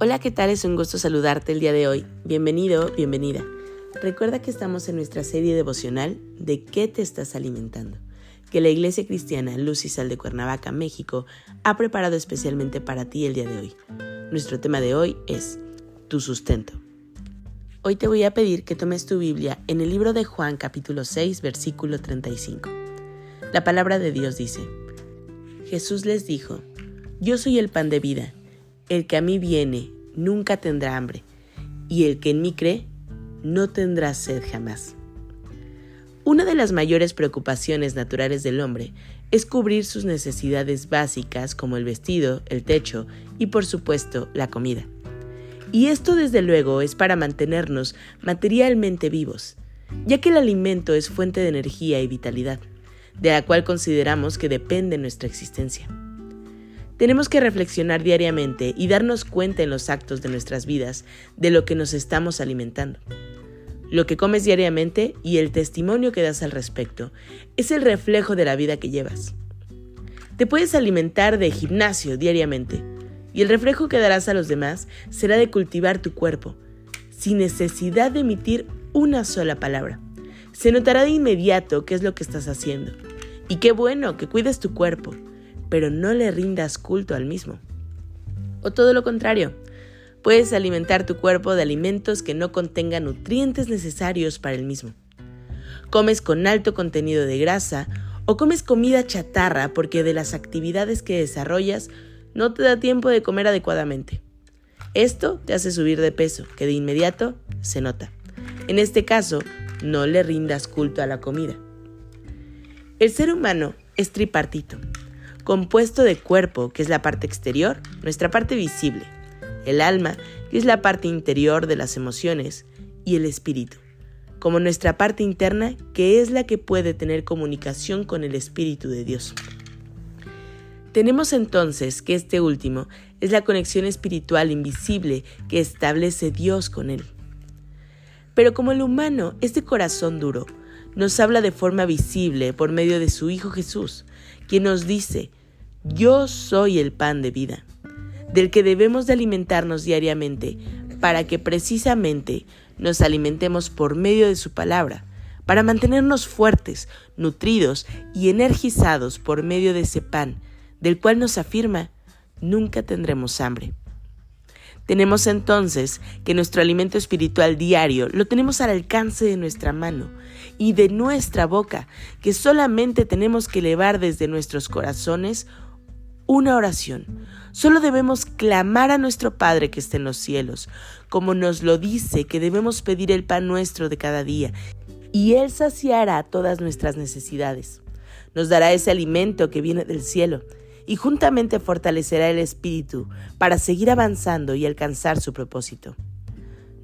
Hola, ¿qué tal? Es un gusto saludarte el día de hoy. Bienvenido, bienvenida. Recuerda que estamos en nuestra serie devocional de qué te estás alimentando, que la Iglesia Cristiana Luz y Sal de Cuernavaca, México, ha preparado especialmente para ti el día de hoy. Nuestro tema de hoy es tu sustento. Hoy te voy a pedir que tomes tu Biblia en el libro de Juan capítulo 6 versículo 35. La palabra de Dios dice, Jesús les dijo, Yo soy el pan de vida, el que a mí viene nunca tendrá hambre, y el que en mí cree no tendrá sed jamás. Una de las mayores preocupaciones naturales del hombre es cubrir sus necesidades básicas como el vestido, el techo y por supuesto la comida. Y esto desde luego es para mantenernos materialmente vivos, ya que el alimento es fuente de energía y vitalidad, de la cual consideramos que depende nuestra existencia. Tenemos que reflexionar diariamente y darnos cuenta en los actos de nuestras vidas de lo que nos estamos alimentando. Lo que comes diariamente y el testimonio que das al respecto es el reflejo de la vida que llevas. Te puedes alimentar de gimnasio diariamente y el reflejo que darás a los demás será de cultivar tu cuerpo, sin necesidad de emitir una sola palabra. Se notará de inmediato qué es lo que estás haciendo. Y qué bueno que cuides tu cuerpo pero no le rindas culto al mismo. O todo lo contrario, puedes alimentar tu cuerpo de alimentos que no contengan nutrientes necesarios para el mismo. Comes con alto contenido de grasa o comes comida chatarra porque de las actividades que desarrollas no te da tiempo de comer adecuadamente. Esto te hace subir de peso, que de inmediato se nota. En este caso, no le rindas culto a la comida. El ser humano es tripartito compuesto de cuerpo, que es la parte exterior, nuestra parte visible, el alma, que es la parte interior de las emociones, y el espíritu, como nuestra parte interna, que es la que puede tener comunicación con el Espíritu de Dios. Tenemos entonces que este último es la conexión espiritual invisible que establece Dios con él. Pero como el humano es de corazón duro, nos habla de forma visible por medio de su Hijo Jesús, quien nos dice, yo soy el pan de vida, del que debemos de alimentarnos diariamente, para que precisamente nos alimentemos por medio de su palabra, para mantenernos fuertes, nutridos y energizados por medio de ese pan, del cual nos afirma, nunca tendremos hambre. Tenemos entonces que nuestro alimento espiritual diario lo tenemos al alcance de nuestra mano y de nuestra boca, que solamente tenemos que elevar desde nuestros corazones una oración. Solo debemos clamar a nuestro Padre que está en los cielos, como nos lo dice que debemos pedir el pan nuestro de cada día, y Él saciará todas nuestras necesidades. Nos dará ese alimento que viene del cielo, y juntamente fortalecerá el espíritu para seguir avanzando y alcanzar su propósito.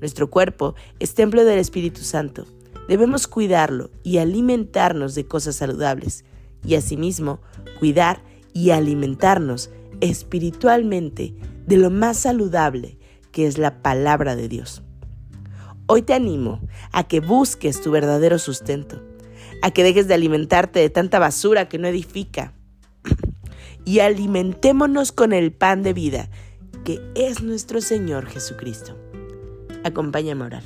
Nuestro cuerpo es templo del Espíritu Santo. Debemos cuidarlo y alimentarnos de cosas saludables, y asimismo cuidar y alimentarnos espiritualmente de lo más saludable que es la palabra de Dios. Hoy te animo a que busques tu verdadero sustento, a que dejes de alimentarte de tanta basura que no edifica y alimentémonos con el pan de vida que es nuestro Señor Jesucristo. Acompáñame a orar.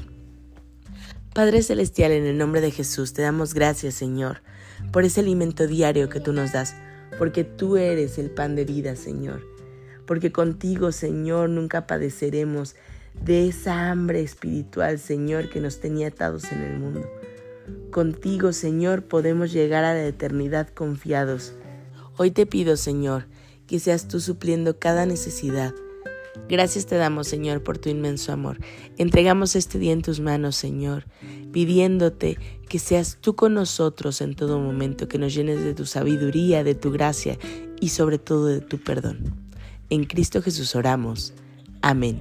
Padre Celestial, en el nombre de Jesús, te damos gracias, Señor, por ese alimento diario que tú nos das, porque tú eres el pan de vida, Señor. Porque contigo, Señor, nunca padeceremos de esa hambre espiritual, Señor, que nos tenía atados en el mundo. Contigo, Señor, podemos llegar a la eternidad confiados Hoy te pido, Señor, que seas tú supliendo cada necesidad. Gracias te damos, Señor, por tu inmenso amor. Entregamos este día en tus manos, Señor, pidiéndote que seas tú con nosotros en todo momento, que nos llenes de tu sabiduría, de tu gracia y sobre todo de tu perdón. En Cristo Jesús oramos. Amén.